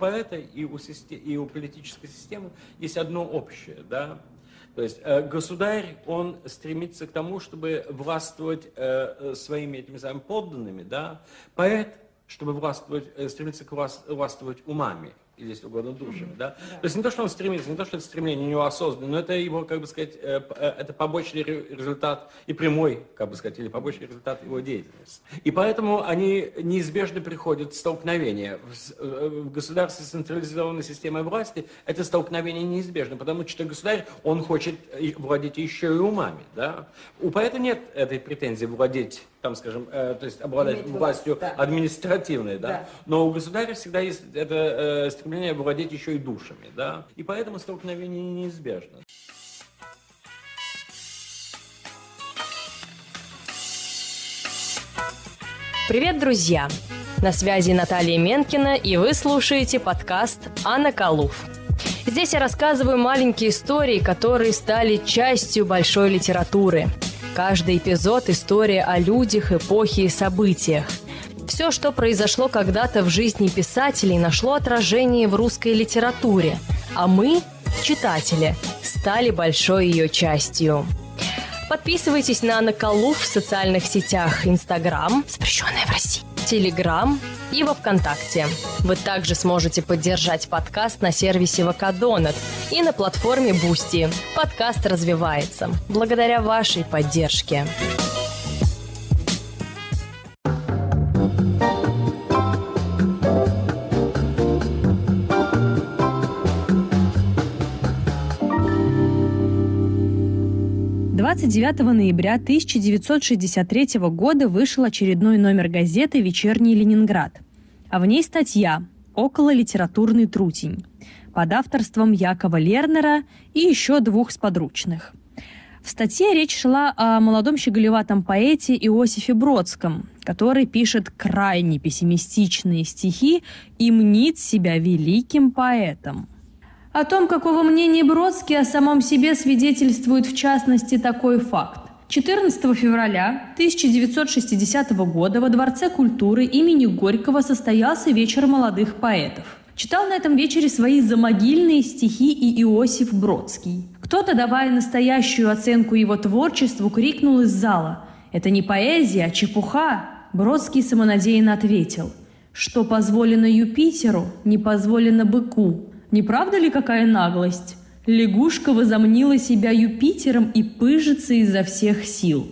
поэта и у, систем, и у политической системы есть одно общее, да, то есть э, государь, он стремится к тому, чтобы властвовать э, э своими этими самыми подданными, да, поэт, чтобы властвовать, стремится к властвовать умами или, если угодно, душами. Да? Да. То есть не то, что он стремится, не то, что это стремление у него осознанное, но это его, как бы сказать, э, э, это побочный результат и прямой, как бы сказать, или побочный результат его деятельности. И поэтому они неизбежно приходят в столкновение. В э, государстве с централизованной системой власти это столкновение неизбежно, потому что государь, он хочет владеть еще и умами. Да? У поэта нет этой претензии владеть там, скажем, э, то есть обладать Иметь властью да. административной, да? да, но у государя всегда есть это э, стремление владеть еще и душами, да, и поэтому столкновение неизбежно. Привет, друзья! На связи Наталья Менкина, и вы слушаете подкаст «Анна Калуф». Здесь я рассказываю маленькие истории, которые стали частью большой литературы – Каждый эпизод – история о людях, эпохе и событиях. Все, что произошло когда-то в жизни писателей, нашло отражение в русской литературе, а мы, читатели, стали большой ее частью. Подписывайтесь на Наколу в социальных сетях Инстаграм, запрещенная в России, Телеграм и во Вконтакте. Вы также сможете поддержать подкаст на сервисе VK Donut и на платформе Бусти. Подкаст развивается благодаря вашей поддержке. 29 ноября 1963 года вышел очередной номер газеты «Вечерний Ленинград», а в ней статья «Около литературный трутень» под авторством Якова Лернера и еще двух сподручных. В статье речь шла о молодом щеголеватом поэте Иосифе Бродском, который пишет крайне пессимистичные стихи и мнит себя великим поэтом – о том, какого мнения Бродский о самом себе свидетельствует в частности такой факт. 14 февраля 1960 года во Дворце культуры имени Горького состоялся вечер молодых поэтов. Читал на этом вечере свои замогильные стихи и Иосиф Бродский. Кто-то, давая настоящую оценку его творчеству, крикнул из зала «Это не поэзия, а чепуха!» Бродский самонадеянно ответил «Что позволено Юпитеру, не позволено быку, не правда ли какая наглость? Лягушка возомнила себя Юпитером и пыжится изо всех сил.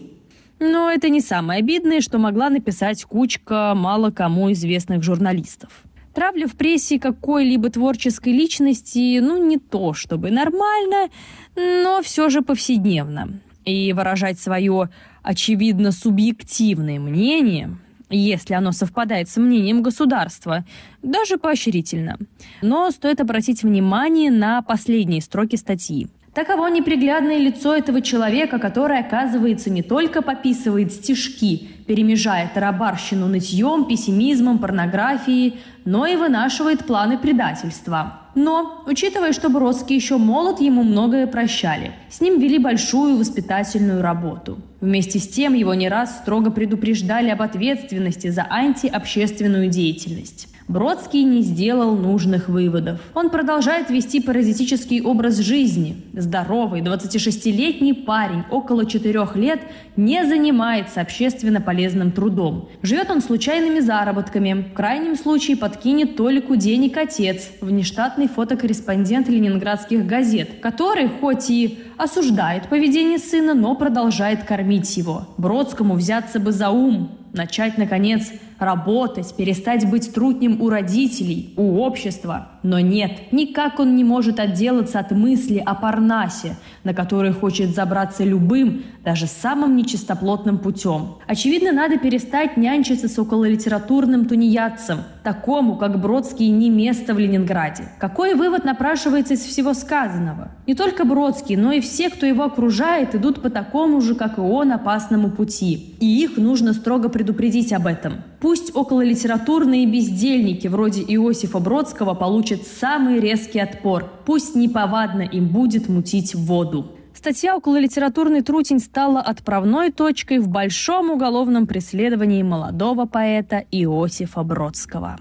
Но это не самое обидное, что могла написать кучка мало кому известных журналистов. Травля в прессе какой-либо творческой личности, ну, не то чтобы нормально, но все же повседневно. И выражать свое, очевидно, субъективное мнение если оно совпадает с мнением государства, даже поощрительно. Но стоит обратить внимание на последние строки статьи. Таково неприглядное лицо этого человека, который, оказывается, не только пописывает стишки, перемежая тарабарщину нытьем, пессимизмом, порнографией, но и вынашивает планы предательства. Но, учитывая, что Бродский еще молод, ему многое прощали. С ним вели большую воспитательную работу. Вместе с тем его не раз строго предупреждали об ответственности за антиобщественную деятельность. Бродский не сделал нужных выводов. Он продолжает вести паразитический образ жизни. Здоровый 26-летний парень около 4 лет не занимается общественно полезным трудом. Живет он случайными заработками. В крайнем случае подкинет Толику денег отец, внештатный фотокорреспондент ленинградских газет, который хоть и осуждает поведение сына, но продолжает кормить его. Бродскому взяться бы за ум, начать, наконец, работать, перестать быть трутнем у родителей, у общества. Но нет, никак он не может отделаться от мысли о Парнасе, на который хочет забраться любым, даже самым нечистоплотным путем. Очевидно, надо перестать нянчиться с окололитературным тунеядцем, такому, как Бродский, не место в Ленинграде. Какой вывод напрашивается из всего сказанного? Не только Бродский, но и все, кто его окружает, идут по такому же, как и он, опасному пути. И их нужно строго предупредить об этом. Пусть окололитературные бездельники вроде Иосифа Бродского получат самый резкий отпор. Пусть неповадно им будет мутить воду. Статья «Окололитературный трутень» стала отправной точкой в большом уголовном преследовании молодого поэта Иосифа Бродского.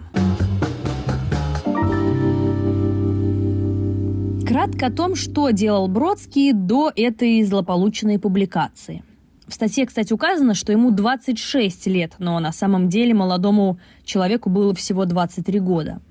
Кратко о том, что делал Бродский до этой злополучной публикации. В статье, кстати, указано, что ему 26 лет, но на самом деле молодому человеку было всего 23 года.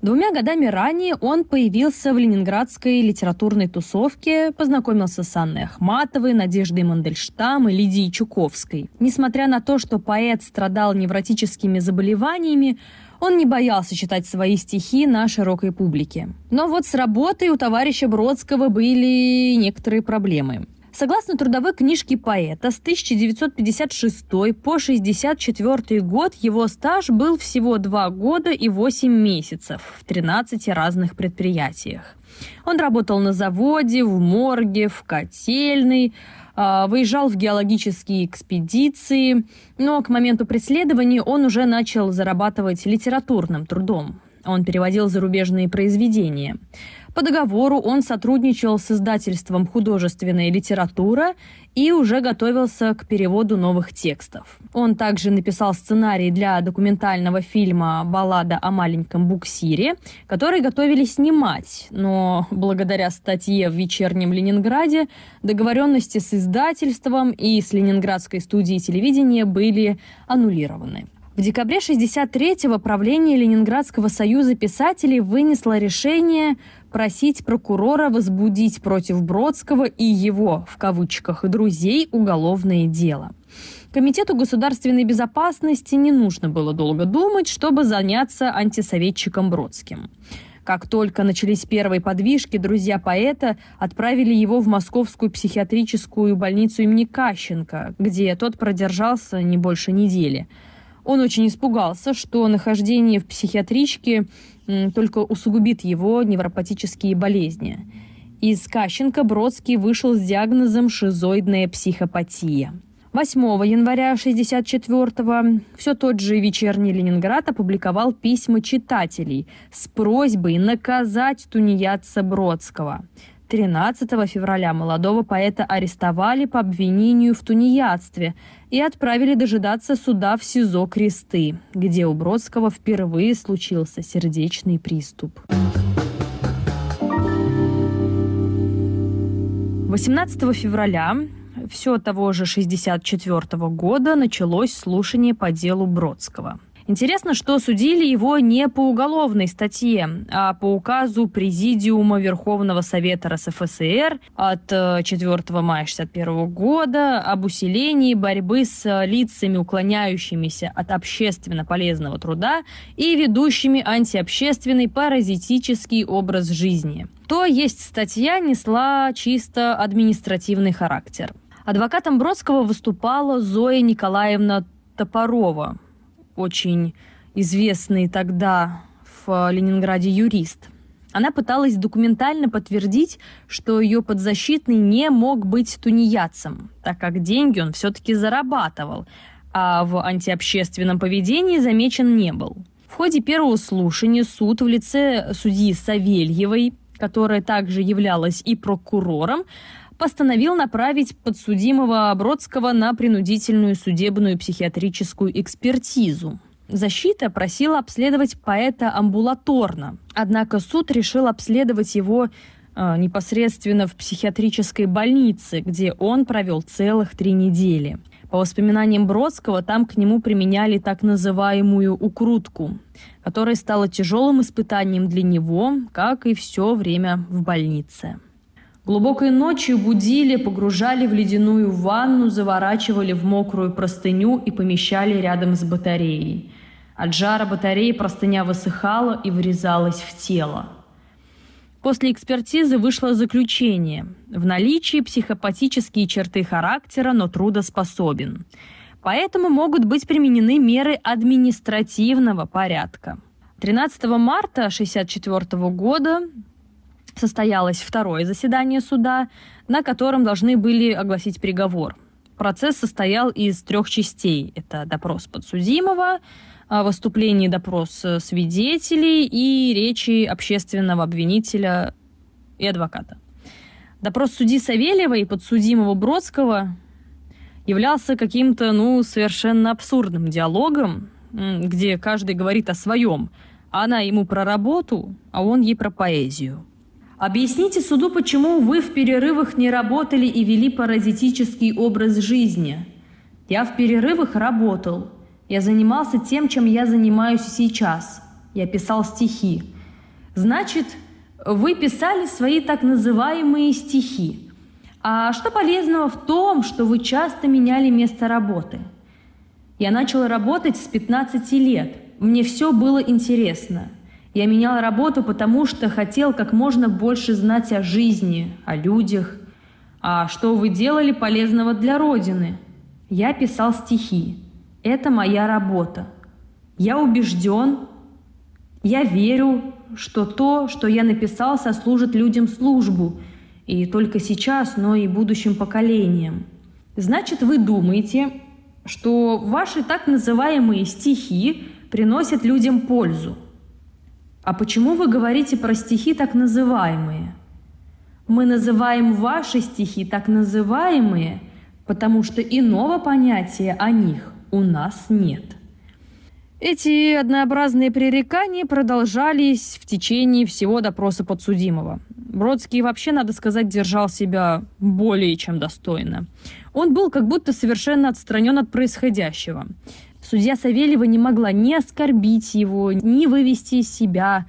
Двумя годами ранее он появился в ленинградской литературной тусовке, познакомился с Анной Ахматовой, Надеждой Мандельштам и Лидией Чуковской. Несмотря на то, что поэт страдал невротическими заболеваниями, он не боялся читать свои стихи на широкой публике. Но вот с работой у товарища Бродского были некоторые проблемы. Согласно трудовой книжке поэта, с 1956 по 1964 год его стаж был всего 2 года и 8 месяцев в 13 разных предприятиях. Он работал на заводе, в морге, в котельной, а, выезжал в геологические экспедиции, но к моменту преследования он уже начал зарабатывать литературным трудом. Он переводил зарубежные произведения. По договору он сотрудничал с издательством «Художественная литература» и уже готовился к переводу новых текстов. Он также написал сценарий для документального фильма «Баллада о маленьком буксире», который готовили снимать, но благодаря статье в «Вечернем Ленинграде» договоренности с издательством и с Ленинградской студией телевидения были аннулированы. В декабре 1963-го правление Ленинградского союза писателей вынесло решение просить прокурора возбудить против Бродского и его, в кавычках, друзей уголовное дело. Комитету государственной безопасности не нужно было долго думать, чтобы заняться антисоветчиком Бродским. Как только начались первые подвижки, друзья поэта отправили его в московскую психиатрическую больницу имени Кащенко, где тот продержался не больше недели. Он очень испугался, что нахождение в психиатричке только усугубит его невропатические болезни. Из Кащенко Бродский вышел с диагнозом шизоидная психопатия. 8 января 1964-го все тот же «Вечерний Ленинград» опубликовал письма читателей с просьбой наказать тунеядца Бродского. 13 февраля молодого поэта арестовали по обвинению в тунеядстве и отправили дожидаться суда в СИЗО Кресты, где у Бродского впервые случился сердечный приступ. 18 февраля все того же 1964 года началось слушание по делу Бродского – Интересно, что судили его не по уголовной статье, а по указу Президиума Верховного Совета РСФСР от 4 э, мая 1961 года об усилении борьбы с лицами, уклоняющимися от общественно полезного труда и ведущими антиобщественный паразитический образ жизни. То есть статья несла чисто административный характер. Адвокатом Бродского выступала Зоя Николаевна Топорова, очень известный тогда в Ленинграде юрист. Она пыталась документально подтвердить, что ее подзащитный не мог быть тунеядцем, так как деньги он все-таки зарабатывал, а в антиобщественном поведении замечен не был. В ходе первого слушания суд в лице судьи Савельевой, которая также являлась и прокурором, постановил направить подсудимого Бродского на принудительную судебную психиатрическую экспертизу. Защита просила обследовать поэта амбулаторно, однако суд решил обследовать его э, непосредственно в психиатрической больнице, где он провел целых три недели. По воспоминаниям Бродского, там к нему применяли так называемую укрутку, которая стала тяжелым испытанием для него, как и все время в больнице. Глубокой ночью будили, погружали в ледяную ванну, заворачивали в мокрую простыню и помещали рядом с батареей. От жара батареи простыня высыхала и врезалась в тело. После экспертизы вышло заключение. В наличии психопатические черты характера, но трудоспособен. Поэтому могут быть применены меры административного порядка. 13 марта 1964 года состоялось второе заседание суда, на котором должны были огласить приговор. Процесс состоял из трех частей. Это допрос подсудимого, а, выступление допрос э, свидетелей и речи общественного обвинителя и адвоката. Допрос судьи Савельева и подсудимого Бродского являлся каким-то, ну, совершенно абсурдным диалогом, где каждый говорит о своем. Она ему про работу, а он ей про поэзию. Объясните суду, почему вы в перерывах не работали и вели паразитический образ жизни. Я в перерывах работал. Я занимался тем, чем я занимаюсь сейчас. Я писал стихи. Значит, вы писали свои так называемые стихи. А что полезного в том, что вы часто меняли место работы? Я начал работать с 15 лет. Мне все было интересно. Я менял работу, потому что хотел как можно больше знать о жизни, о людях. А что вы делали полезного для Родины? Я писал стихи. Это моя работа. Я убежден, я верю, что то, что я написал, сослужит людям службу, и только сейчас, но и будущим поколениям. Значит, вы думаете, что ваши так называемые стихи приносят людям пользу. А почему вы говорите про стихи так называемые? Мы называем ваши стихи так называемые, потому что иного понятия о них у нас нет. Эти однообразные пререкания продолжались в течение всего допроса подсудимого. Бродский вообще, надо сказать, держал себя более чем достойно. Он был как будто совершенно отстранен от происходящего. Судья Савельева не могла ни оскорбить его, ни вывести из себя.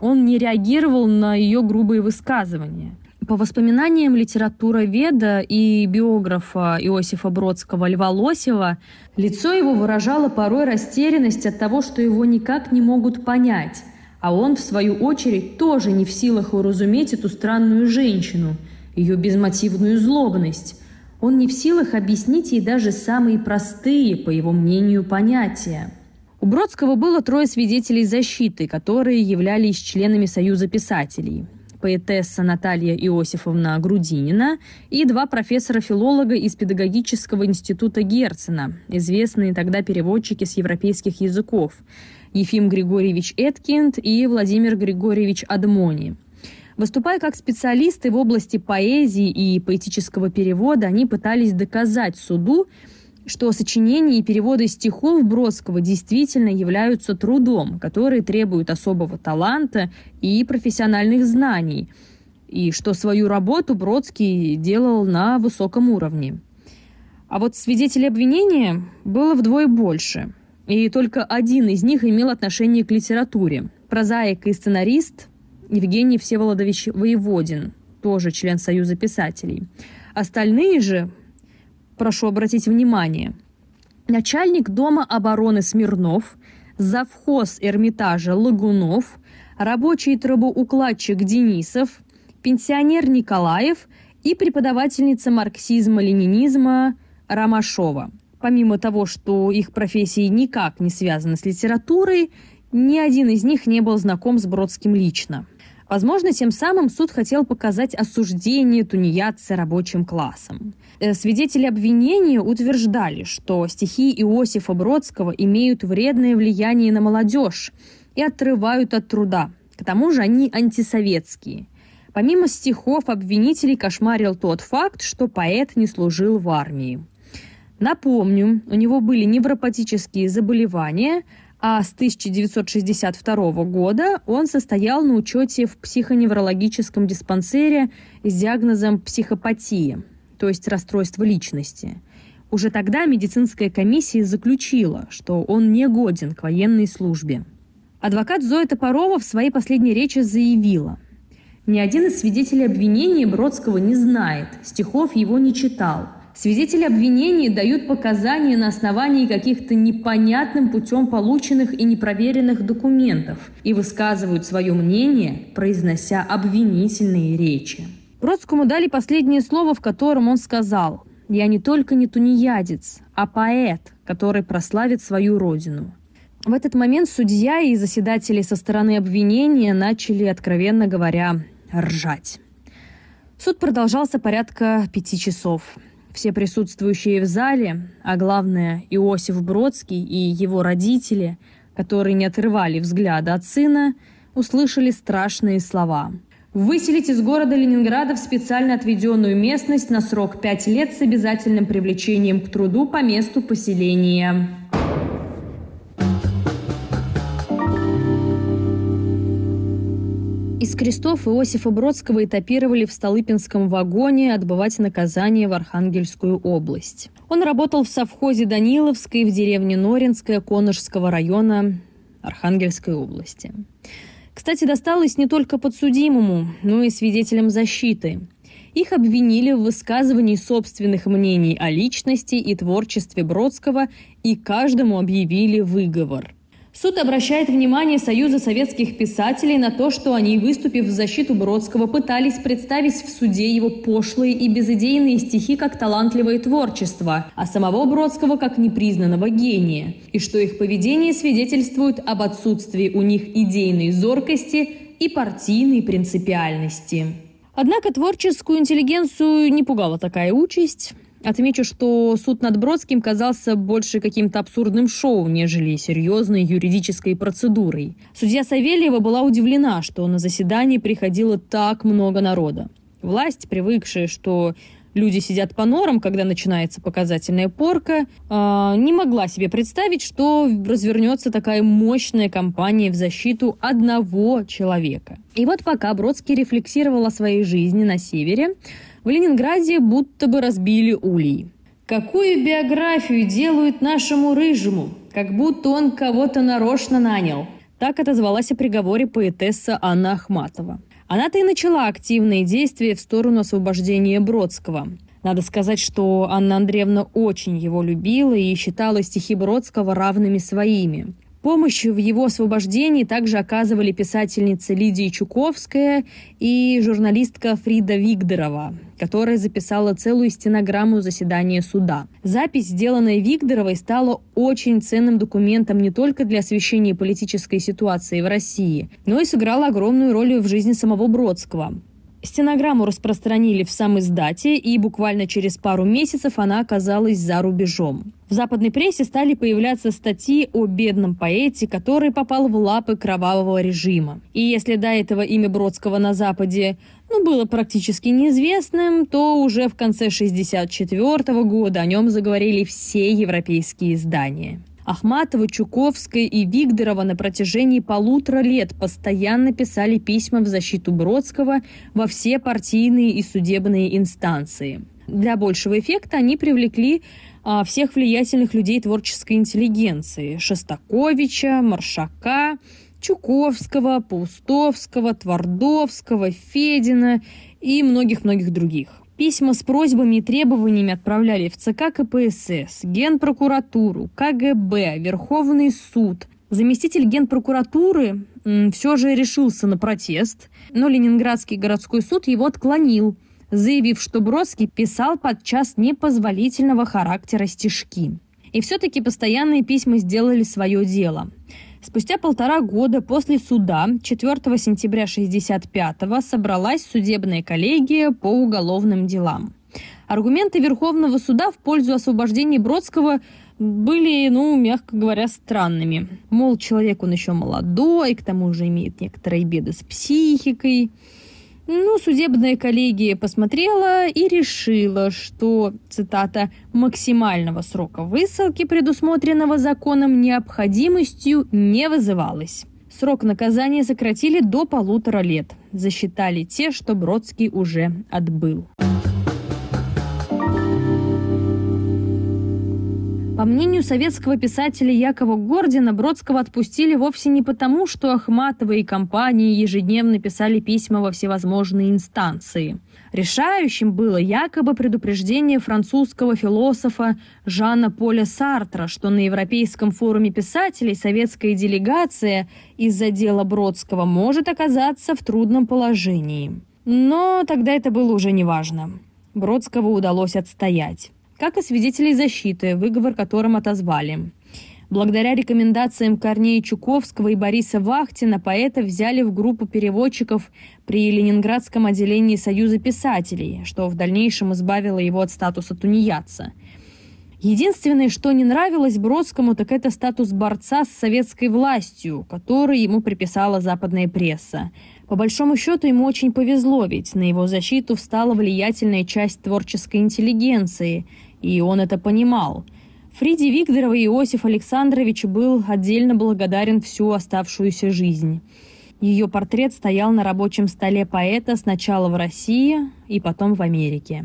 Он не реагировал на ее грубые высказывания. По воспоминаниям литературоведа и биографа Иосифа Бродского Льва Лосева, лицо его выражало порой растерянность от того, что его никак не могут понять, а он, в свою очередь, тоже не в силах уразуметь эту странную женщину, ее безмотивную злобность. Он не в силах объяснить ей даже самые простые, по его мнению, понятия. У Бродского было трое свидетелей защиты, которые являлись членами Союза писателей поэтесса Наталья Иосифовна Грудинина и два профессора-филолога из Педагогического института Герцена, известные тогда переводчики с европейских языков, Ефим Григорьевич Эткинд и Владимир Григорьевич Адмони. Выступая как специалисты в области поэзии и поэтического перевода, они пытались доказать суду, что сочинения и переводы стихов Бродского действительно являются трудом, который требует особого таланта и профессиональных знаний, и что свою работу Бродский делал на высоком уровне. А вот свидетелей обвинения было вдвое больше, и только один из них имел отношение к литературе. Прозаик и сценарист Евгений Всеволодович Воеводин, тоже член Союза писателей. Остальные же прошу обратить внимание, начальник Дома обороны Смирнов, завхоз Эрмитажа Лагунов, рабочий трубоукладчик Денисов, пенсионер Николаев и преподавательница марксизма-ленинизма Ромашова. Помимо того, что их профессии никак не связаны с литературой, ни один из них не был знаком с Бродским лично – Возможно, тем самым суд хотел показать осуждение тунеядца рабочим классом. Э, свидетели обвинения утверждали, что стихи Иосифа Бродского имеют вредное влияние на молодежь и отрывают от труда. К тому же они антисоветские. Помимо стихов, обвинителей кошмарил тот факт, что поэт не служил в армии. Напомню, у него были невропатические заболевания, а с 1962 года он состоял на учете в психоневрологическом диспансере с диагнозом психопатия, то есть расстройство личности. Уже тогда медицинская комиссия заключила, что он не годен к военной службе. Адвокат Зоя Топорова в своей последней речи заявила, «Ни один из свидетелей обвинения Бродского не знает, стихов его не читал, Свидетели обвинения дают показания на основании каких-то непонятным путем полученных и непроверенных документов и высказывают свое мнение, произнося обвинительные речи. Бродскому дали последнее слово, в котором он сказал «Я не только не тунеядец, а поэт, который прославит свою родину». В этот момент судья и заседатели со стороны обвинения начали, откровенно говоря, ржать. Суд продолжался порядка пяти часов. Все присутствующие в зале, а главное Иосиф Бродский и его родители, которые не отрывали взгляда от сына, услышали страшные слова. Выселить из города Ленинграда в специально отведенную местность на срок 5 лет с обязательным привлечением к труду по месту поселения. Из крестов Иосифа Бродского этапировали в Столыпинском вагоне отбывать наказание в Архангельскую область. Он работал в совхозе Даниловской в деревне Норинская Конышского района Архангельской области. Кстати, досталось не только подсудимому, но и свидетелям защиты. Их обвинили в высказывании собственных мнений о личности и творчестве Бродского и каждому объявили выговор. Суд обращает внимание Союза советских писателей на то, что они, выступив в защиту Бродского, пытались представить в суде его пошлые и безыдейные стихи как талантливое творчество, а самого Бродского как непризнанного гения, и что их поведение свидетельствует об отсутствии у них идейной зоркости и партийной принципиальности. Однако творческую интеллигенцию не пугала такая участь. Отмечу, что суд над Бродским казался больше каким-то абсурдным шоу, нежели серьезной юридической процедурой. Судья Савельева была удивлена, что на заседании приходило так много народа. Власть, привыкшая, что люди сидят по норам, когда начинается показательная порка, э, не могла себе представить, что развернется такая мощная кампания в защиту одного человека. И вот пока Бродский рефлексировал о своей жизни на севере, в Ленинграде будто бы разбили улей. Какую биографию делают нашему рыжему? Как будто он кого-то нарочно нанял. Так отозвалась о приговоре поэтесса Анна Ахматова. Она-то и начала активные действия в сторону освобождения Бродского. Надо сказать, что Анна Андреевна очень его любила и считала стихи Бродского равными своими. Помощь в его освобождении также оказывали писательница Лидия Чуковская и журналистка Фрида Вигдорова, которая записала целую стенограмму заседания суда. Запись, сделанная Вигдоровой, стала очень ценным документом не только для освещения политической ситуации в России, но и сыграла огромную роль в жизни самого Бродского. Стенограмму распространили в сам издате, и буквально через пару месяцев она оказалась за рубежом. В западной прессе стали появляться статьи о бедном поэте, который попал в лапы кровавого режима. И если до этого имя Бродского на Западе ну, было практически неизвестным, то уже в конце 1964 года о нем заговорили все европейские издания. Ахматова, Чуковская и Вигдорова на протяжении полутора лет постоянно писали письма в защиту Бродского во все партийные и судебные инстанции. Для большего эффекта они привлекли а, всех влиятельных людей творческой интеллигенции – Шостаковича, Маршака, Чуковского, Паустовского, Твардовского, Федина и многих-многих других. Письма с просьбами и требованиями отправляли в ЦК КПСС, Генпрокуратуру, КГБ, Верховный суд. Заместитель Генпрокуратуры все же решился на протест, но Ленинградский городской суд его отклонил, заявив, что Бродский писал подчас непозволительного характера стишки. И все-таки постоянные письма сделали свое дело – Спустя полтора года после суда 4 сентября 1965 собралась судебная коллегия по уголовным делам. Аргументы Верховного суда в пользу освобождения Бродского были, ну, мягко говоря, странными. Мол, человек он еще молодой, к тому же имеет некоторые беды с психикой. Ну, судебная коллегия посмотрела и решила, что, цитата, «максимального срока высылки, предусмотренного законом, необходимостью не вызывалось». Срок наказания сократили до полутора лет. Засчитали те, что Бродский уже отбыл. Мнению советского писателя Якова Гордина, Бродского отпустили вовсе не потому, что Ахматова и компании ежедневно писали письма во всевозможные инстанции. Решающим было якобы предупреждение французского философа Жана Поля Сартра, что на Европейском форуме писателей советская делегация из-за дела Бродского может оказаться в трудном положении. Но тогда это было уже неважно. Бродского удалось отстоять как и свидетелей защиты, выговор которым отозвали. Благодаря рекомендациям Корнея Чуковского и Бориса Вахтина поэта взяли в группу переводчиков при Ленинградском отделении Союза писателей, что в дальнейшем избавило его от статуса тунеядца. Единственное, что не нравилось Бродскому, так это статус борца с советской властью, который ему приписала западная пресса. По большому счету ему очень повезло, ведь на его защиту встала влиятельная часть творческой интеллигенции – и он это понимал. Фриде Викторовой Иосиф Александрович был отдельно благодарен всю оставшуюся жизнь. Ее портрет стоял на рабочем столе поэта сначала в России и потом в Америке.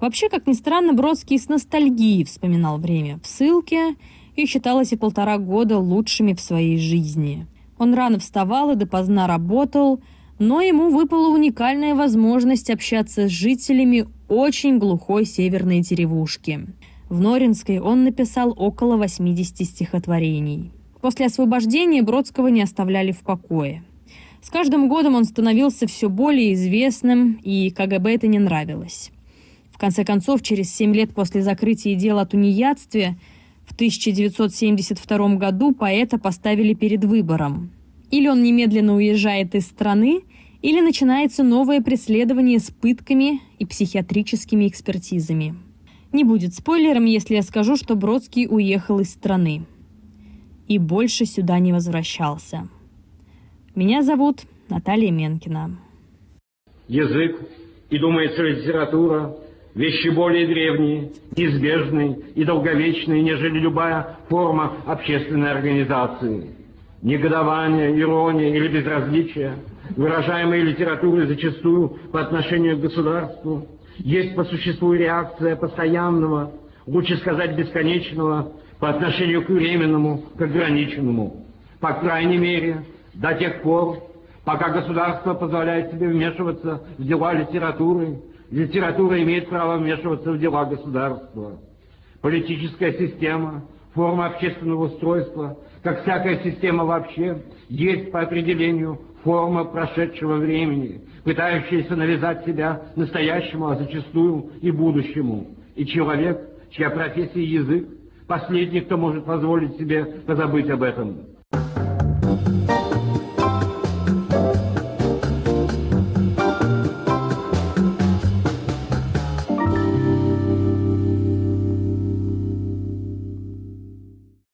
Вообще, как ни странно, Бродский с ностальгией вспоминал время в ссылке и считал эти полтора года лучшими в своей жизни. Он рано вставал и допоздна работал, но ему выпала уникальная возможность общаться с жителями очень глухой северной деревушки. В Норинской он написал около 80 стихотворений. После освобождения Бродского не оставляли в покое. С каждым годом он становился все более известным, и КГБ это не нравилось. В конце концов, через семь лет после закрытия дела о тунеядстве в 1972 году поэта поставили перед выбором. Или он немедленно уезжает из страны, или начинается новое преследование с пытками и психиатрическими экспертизами. Не будет спойлером, если я скажу, что Бродский уехал из страны и больше сюда не возвращался. Меня зовут Наталья Менкина. Язык и, думается, литература – вещи более древние, неизбежные и долговечные, нежели любая форма общественной организации. Негодование, ирония или безразличие – выражаемые литературой зачастую по отношению к государству, есть по существу реакция постоянного, лучше сказать бесконечного, по отношению к временному, к ограниченному. По крайней мере, до тех пор, пока государство позволяет себе вмешиваться в дела литературы, литература имеет право вмешиваться в дела государства. Политическая система, форма общественного устройства, как всякая система вообще, есть по определению форма прошедшего времени, пытающаяся навязать себя настоящему, а зачастую и будущему. И человек, чья профессия язык, последний, кто может позволить себе позабыть об этом.